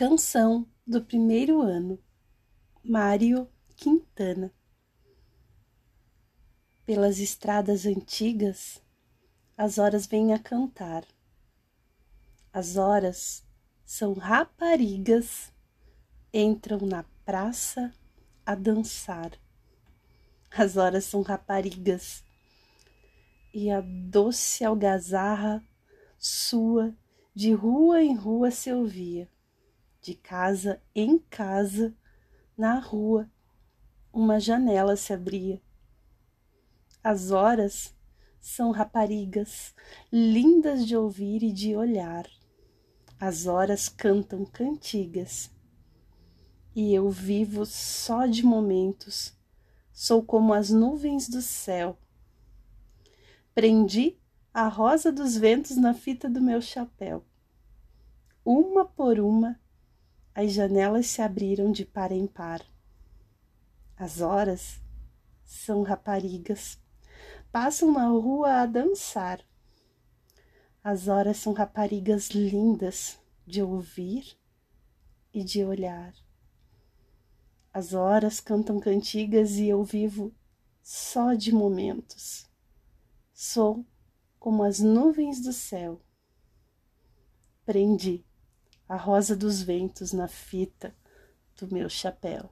Canção do primeiro ano, Mário Quintana. Pelas estradas antigas, as horas vêm a cantar. As horas são raparigas, entram na praça a dançar. As horas são raparigas, e a doce algazarra sua de rua em rua se ouvia de casa em casa, na rua, uma janela se abria. As horas são raparigas, lindas de ouvir e de olhar. As horas cantam cantigas. E eu vivo só de momentos, sou como as nuvens do céu. Prendi a rosa dos ventos na fita do meu chapéu. Uma por uma, as janelas se abriram de par em par. As horas são raparigas, passam na rua a dançar. As horas são raparigas lindas de ouvir e de olhar. As horas cantam cantigas e eu vivo só de momentos. Sou como as nuvens do céu. Prendi a rosa dos ventos na fita do meu chapéu.